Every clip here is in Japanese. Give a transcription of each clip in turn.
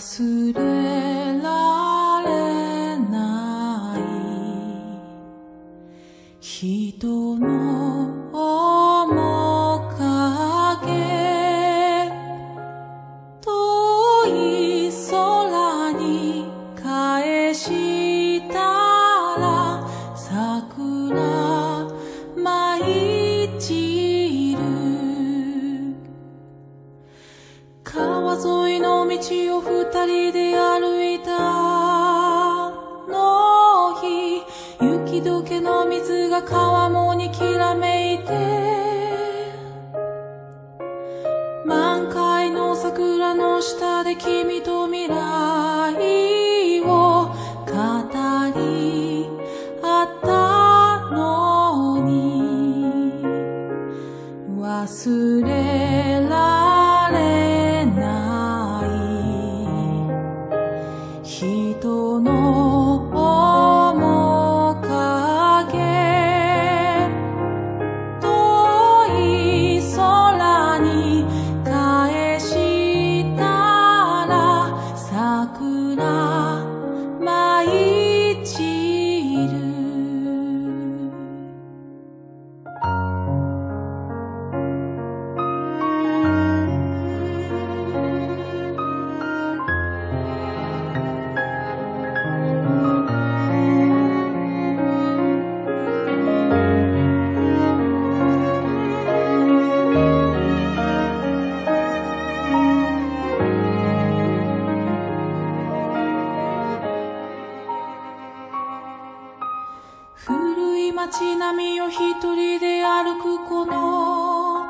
忘れられない人の面影遠い空に返し道を二人で歩いたの日雪解けの水が川面にきらめいて満開の桜の下で君と未来を語り合ったのに。忘れられ人の街並みを一人で歩くこの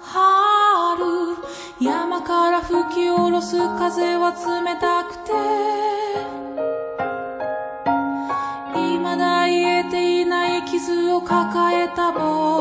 春山から吹き下ろす風は冷たくて。未だ癒えていない傷を抱えた僕。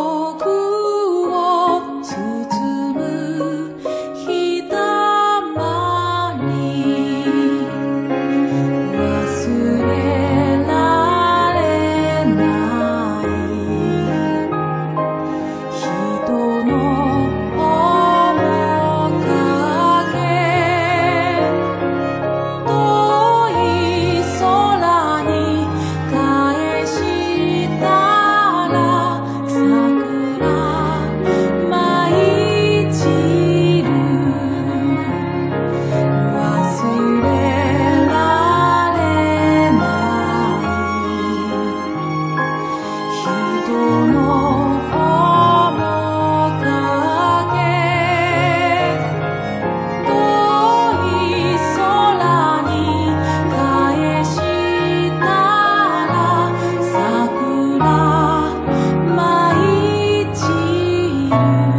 you.